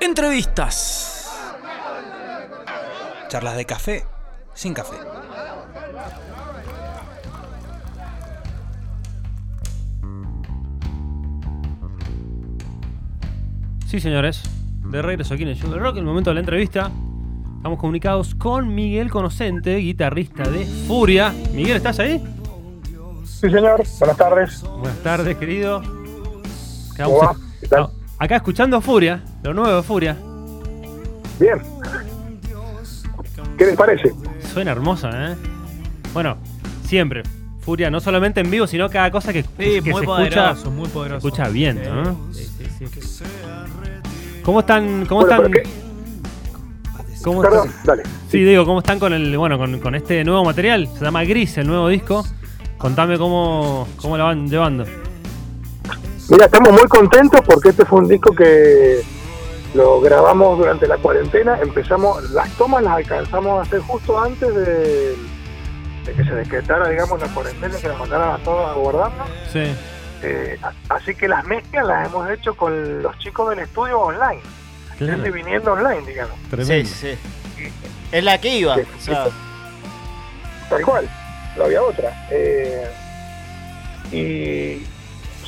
Entrevistas. Charlas de café sin café. Sí, señores. De regreso aquí en el Show del Rock, en el momento de la entrevista. Estamos comunicados con Miguel Conocente, guitarrista de Furia. Miguel, ¿estás ahí? Sí, señor. Buenas tardes. Buenas tardes, querido. ¿Cómo va? ¿Qué tal? No, acá escuchando Furia, lo nuevo de Furia. Bien. ¿Qué les parece? Suena hermosa, ¿eh? Bueno, siempre. Furia, no solamente en vivo, sino cada cosa que, Sí, que muy se poderoso, escucha, muy se poderoso. escucha bien, ¿no? Sí, sí, sí. ¿Cómo están? ¿Cómo Bueno, están? ¿Cómo Perdón, están? dale. Sí, digo, ¿cómo están con el, bueno, con, con este nuevo material? Se llama Gris, el nuevo disco. Contame cómo, cómo la van llevando. Mira, estamos muy contentos porque este fue un disco que lo grabamos durante la cuarentena. Empezamos, las tomas las alcanzamos a hacer justo antes de, de que se decretara, digamos, la cuarentena, que nos mandaran a todos a guardarnos. Sí. Eh, así que las mezclas las hemos hecho con los chicos del estudio online. Claro. Gente viniendo online, digamos. Sí, sí. Es la que iba. Sí, o sea, Tal cual, no había otra. Eh, y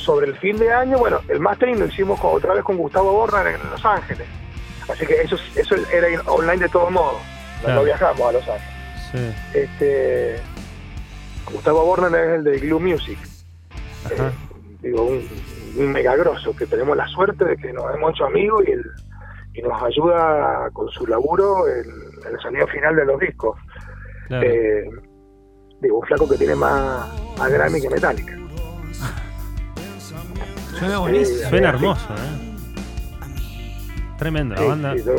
sobre el fin de año, bueno, el mastering lo hicimos con- otra vez con Gustavo Borner en Los Ángeles. Así que eso, eso era online de todos modos. Claro. no viajamos a Los Ángeles. Sí. Este, Gustavo Borner es el de Glue Music. Ajá. digo, un, un mega grosso, que tenemos la suerte de que nos hemos hecho amigos y, el, y nos ayuda con su laburo en, en el sonido final de los discos. Claro. Eh, digo, un flaco que tiene más, más Grammy que Metallica. Suena buenísimo. Suena hermoso, ¿eh? Tremendo, la banda. sí, yo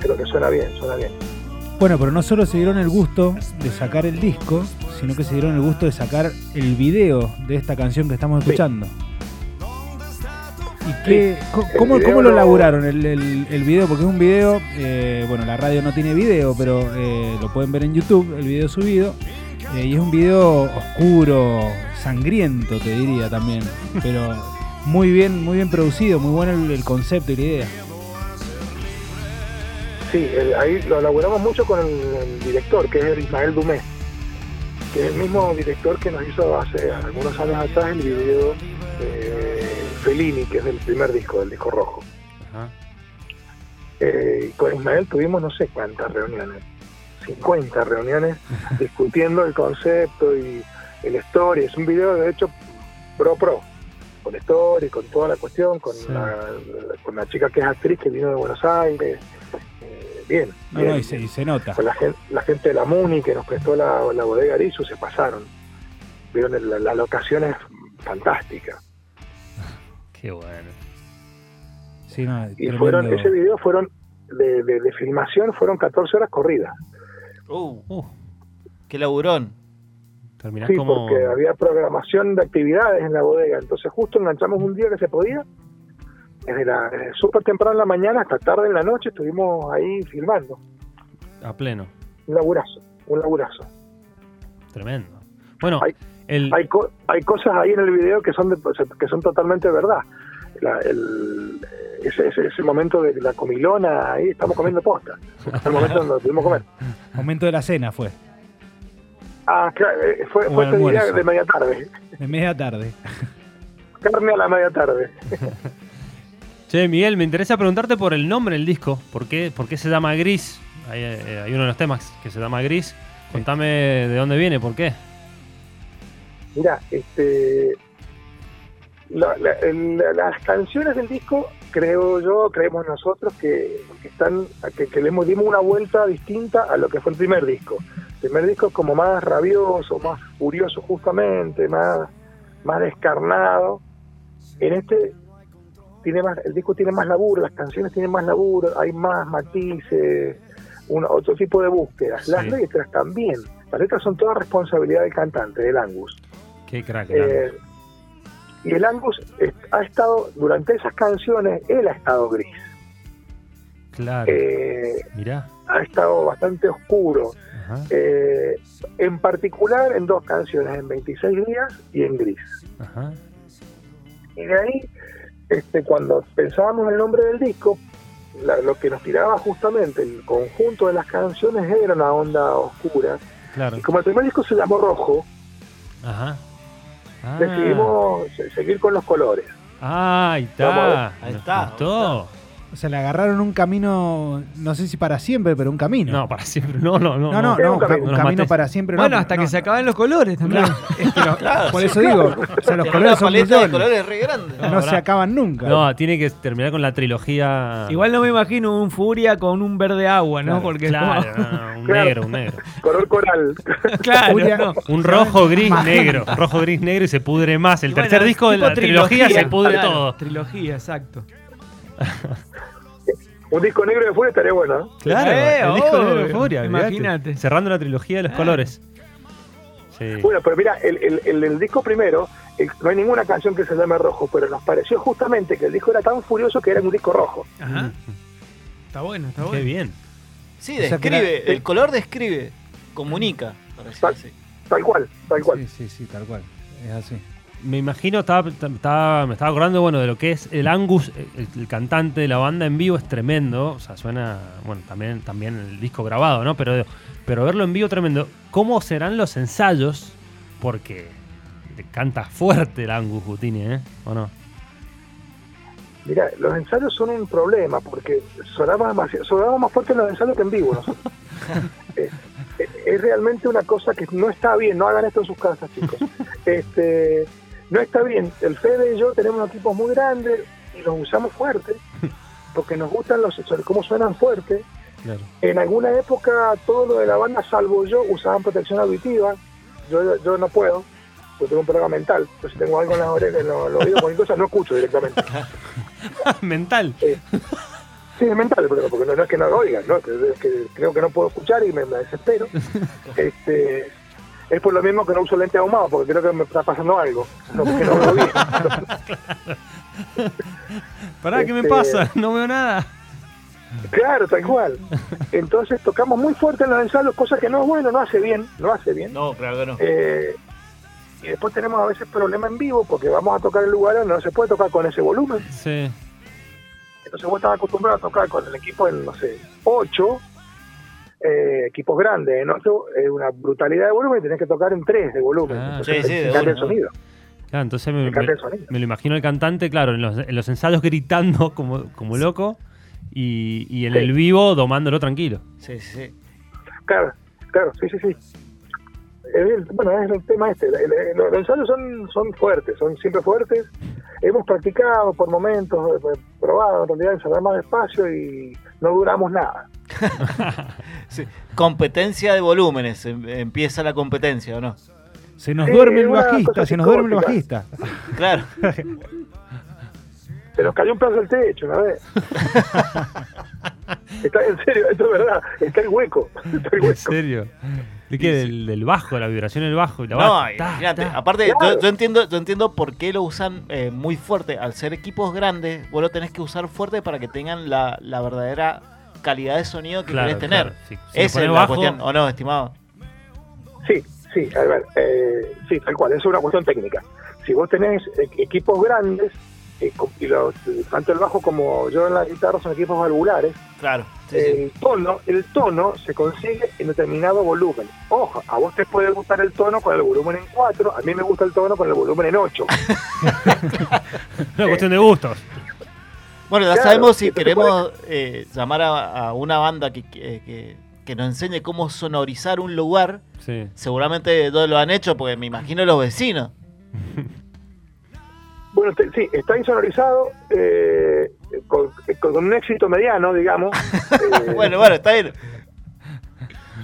creo que suena bien, suena bien. Bueno, pero no solo se dieron el gusto de sacar el disco, sino que se dieron el gusto de sacar el video de esta canción que estamos escuchando. ¿Y qué, cómo, cómo lo lo- laburaron el, el- el video? Porque es un video, eh, bueno, la radio no tiene video, pero eh, lo pueden ver en YouTube, el video subido. eh, y es un video oscuro, sangriento, te diría también. Pero muy bien, muy bien producido, muy bueno el, el concepto y la idea. Sí, el- ahí lo elaboramos mucho con el, el director, que es el Ismael Dumé, que es el mismo director que nos hizo hace algunos años atrás el video de Fellini, que es del primer disco, del disco rojo. Ajá. Eh, con Ismael tuvimos no sé cuántas reuniones, 50 reuniones discutiendo el concepto y el story. Es un video de hecho pro pro, con story, con toda la cuestión, con, Sí. la, con la chica que es actriz que vino de Buenos Aires. Eh, bien, No, bien. no, y, se, y se nota. Con la gente, la gente de la MUNI que nos prestó la, la bodega Arizu se pasaron. Vieron la, la locación es fantástica. Qué bueno. Sí, no, Y tremendo. fueron, ese video fueron de, de- de filmación fueron 14 horas corridas. Uh, Uh, qué laburón. Terminás Sí, como. porque había programación de actividades en la bodega. Entonces justo enganchamos un día que se podía. Desde la desde súper temprano en la mañana hasta tarde en la noche estuvimos ahí filmando. A pleno. Un laburazo, un laburazo. Tremendo. Bueno, Hay- el. Hay, co- hay cosas ahí en el video que son de- que son totalmente verdad. La- el- ese, ese, ese momento de la comilona, ahí estamos comiendo posta. El momento donde pudimos comer. Momento de la cena fue, Ah, claro, eh, fue, fue este día de media tarde. de media tarde. Carne a la media tarde. Che, Miguel, me interesa preguntarte por el nombre del disco. ¿Por qué, por qué se llama Gris? Hay, eh, hay uno de los temas que se llama Gris. Contame de dónde viene, por qué. Mira, este, la- la- el- las canciones del disco, creo yo, creemos nosotros que, que están, que, que le dimos una vuelta distinta a lo que fue el primer disco. Primer disco es como más rabioso, más furioso justamente, más, más descarnado. En este tiene más, el disco tiene más laburo, las canciones tienen más laburo, hay más matices, un, otro tipo de búsquedas. Las Sí. letras también. Las letras son toda responsabilidad del cantante, del Angus. Qué crack. Eh, y el Angus ha estado, durante esas canciones, él ha estado gris. claro. Eh, Mirá. ha estado bastante oscuro. Eh, en particular en dos canciones, en 26 días y en gris. ajá. Y de ahí, este, cuando pensábamos el nombre del disco, la- lo que nos tiraba justamente el conjunto de las canciones era una onda oscura. Claro. Y como el primer disco se llamó Rojo, Ajá. Ah. decidimos se- seguir con los colores. Ah, ahí está. Ahí está. O sea, le agarraron un camino, no sé si para siempre, pero un camino. No, para siempre. No, no, no. no, no, no, un un, camino. Nos camino para siempre. no, Bueno, hasta no, que se acaben los colores también. Es que no- Claro, por eso digo, o sea, los Tiene colores son millones, colores re grande. no, No, se acaban nunca. No, tiene que terminar con la trilogía. Igual no me imagino un Furia con un verde agua, ¿no? Claro, Porque es Claro, como- no, no, un Claro. negro, un negro. Color coral. claro, Furia- no. Un rojo, gris, negro. Rojo, gris, negro y se pudre más. El Y bueno, tercer disco de la trilogía, se pudre claro, todo. Trilogía, exacto. Un disco negro de furia estaría bueno. ¿eh? Claro, Eh, el disco negro de Furia. imagínate. Cerrando la trilogía de los Ah. colores. Sí. Bueno, pero mira, el, el, el, el disco primero, el- no hay ninguna canción que se llame rojo, pero nos pareció justamente que el disco era tan furioso que era un disco rojo. Ajá. Está bueno, está Qué bueno. bien. Sí, O sea que describe. era- El color describe. Comunica. así. Tal cual, tal cual. Sí, sí, sí, tal cual. Es así. Me imagino, estaba, estaba- me estaba acordando, bueno, de lo que es el Angus, el, el cantante de la banda en vivo es tremendo. O sea, suena, bueno, también, también el disco grabado, ¿no? Pero, pero verlo en vivo tremendo. ¿Cómo serán los ensayos? Porque canta fuerte el Angus Gutini, ¿eh? ¿O no? Mira, los ensayos son un problema porque sonaba, demasiado, sonaba más fuerte en los ensayos que en vivo. nosotros. es, es- es realmente una cosa que no está bien. No hagan esto en sus casas, chicos. este No está bien. El Fede y yo tenemos equipos muy grandes y los usamos fuerte porque nos gustan los cómo suenan fuerte. Claro. En alguna época todo lo de la banda, salvo yo, usaban protección auditiva. Yo, yo no puedo, porque tengo un problema mental. Entonces tengo algo en las orejas, en los, oídos, cualquier cosa, no escucho directamente. Mental. Sí, es mental el problema, porque no, no es que no lo oigan, ¿no? Que- es que creo que no puedo escuchar y me, me desespero. este, es por lo mismo que no uso lente ahumado, porque creo que me está pasando algo. No, porque no veo bien. Pará, ¿qué me Este- pasa? No veo nada. claro, tal cual. Entonces tocamos muy fuerte en los ensayos, cosa que no es bueno, no hace bien, no hace bien. No, claro que no. Eh, y después tenemos a veces problemas en vivo, porque vamos a tocar en lugares donde no se puede tocar con ese volumen. Sí. Entonces vos estás acostumbrado a tocar con el equipo en, no sé, 8, eh, equipos grandes, en 8 es una brutalidad de volumen y tenés que tocar en 3 de volumen. Ah, Entonces sí, sí, te de cambia el sonido. Claro, entonces me, Me cambia me- el sonido. me lo imagino el cantante, claro, en los, en los ensayos gritando como, como loco y, y en Sí. el vivo domándolo tranquilo. Sí, sí, sí. Claro, claro, sí, sí, sí. El- bueno, es el tema este. el- el- los ensayos son, son fuertes, son siempre fuertes. Hemos practicado por momentos, eh, probado en realidad ensayar más despacio y no duramos nada. Sí. Competencia de volúmenes. em- Empieza la competencia, ¿o no? Se nos Sí, duerme el bajista, se nos duerme el bajista. Claro. Se nos cayó un pedazo del techo una vez. está en serio, esto es verdad. Está el hueco. Está el ¿En hueco. serio? ¿De qué? Del, del bajo, la vibración del bajo y la No, imagínate. Aparte, yo, yo entiendo, yo entiendo por qué lo usan eh, muy fuerte. Al ser equipos grandes, vos lo tenés que usar fuerte para que tengan la, la verdadera calidad de sonido que Claro, querés tener. claro. Si- si le Esa pones es la bajo- cuestión, ¿o no, estimado? Sí, sí, a ver, eh, sí, tal cual, eso es una cuestión técnica. Si vos tenés e- equipos grandes, eh, y los, tanto el bajo como yo en la guitarra son equipos valvulares, Claro. Sí, sí. el tono, el tono se consigue en determinado volumen. Ojo, a vos te puede gustar el tono con el volumen en 4, a mí me gusta el tono con el volumen en 8. Una cuestión de gustos. Bueno, ya Claro, sabemos si queremos eh, llamar a, a una banda que, que, que- que nos enseñe cómo sonorizar un lugar. Sí. Seguramente todos lo han hecho, porque me imagino los vecinos. Bueno, te- sí, está insonorizado, eh, con, con un éxito mediano, digamos. Eh, Bueno, bueno, está bien.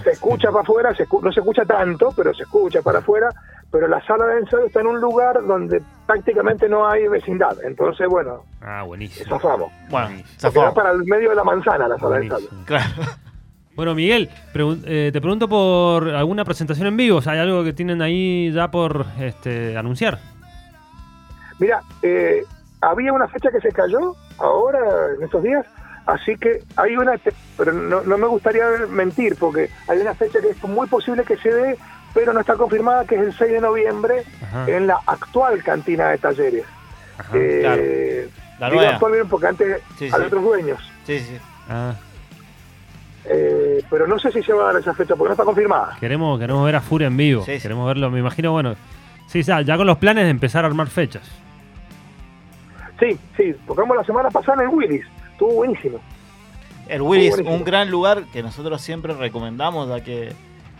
se escucha para afuera, se no se escucha tanto, pero se escucha para afuera, pero la sala de ensayo está en un lugar donde prácticamente no hay vecindad, entonces bueno, Ah, buenísimo. zafamos. Bueno, zafamos. para el medio de la manzana la sala de ensayo. Claro. Bueno, Miguel, pregun- eh, te pregunto por alguna presentación en vivo. O sea, ¿Hay algo que tienen ahí ya por este, anunciar? Mira, eh, había una fecha que se cayó ahora, en estos días, así que hay una, pero no, no me gustaría mentir, porque hay una fecha que es muy posible que se dé, pero no está confirmada, que es el 6 de noviembre Ajá. en la actual cantina de talleres. Ajá. Eh, La digo actual porque antes Sí, había sí. otros dueños. Sí, sí. Ah, Eh, pero no sé si se va a dar esa fecha porque no está confirmada. queremos, queremos ver a Furia en vivo. Sí, sí. Queremos verlo, me imagino, bueno. Sí, ya, ya con los planes de empezar a armar fechas. Sí, sí, tocamos la semana pasada en el Willis. Estuvo buenísimo. El Willis, buenísimo. un gran lugar que nosotros siempre recomendamos, ya que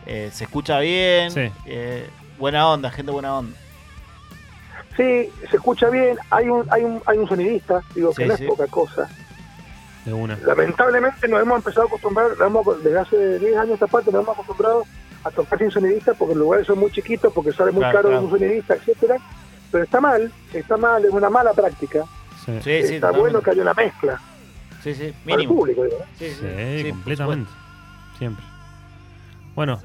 eh, se escucha bien, Sí. eh, buena onda, gente buena onda. Sí, se escucha bien. Hay un, hay un, hay un sonidista, digo que Sí, no sí. es poca cosa. De una. Lamentablemente nos hemos empezado a acostumbrar, nos hemos- desde hace 10 años a esta parte nos hemos acostumbrado a tocar sin sonidista porque los lugares son muy chiquitos, porque sale muy Claro, caro claro. un sonidista, etcétera. Pero está mal, está mal, es una mala práctica. Sí, Sí, sí, está totalmente. bueno que haya una mezcla Sí, sí, para el mínimo. público. Sí, sí, Sí, sí, completamente. Siempre. Bueno,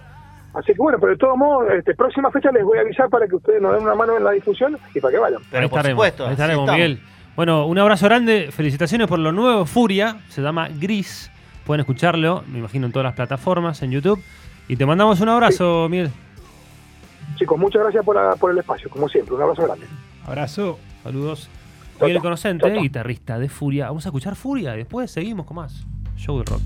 Así que bueno, pero de todos modos, este, próxima fecha les voy a avisar para que ustedes nos den una mano en la difusión y para que vayan. Pero ahí por estaremos. supuesto, ahí estaremos. Miguel. Bueno, un abrazo grande. Felicitaciones por lo nuevo. Furia. Se llama Gris. Pueden escucharlo, me imagino, en todas las plataformas, en YouTube. Y te mandamos un abrazo, Miguel. Chicos, muchas gracias por, la- por el espacio, como siempre. Un abrazo grande. Abrazo. Saludos. Chau, Miguel. Conocente, Chau, chau. guitarrista de Furia. Vamos a escuchar Furia y después seguimos con más. Show de rock.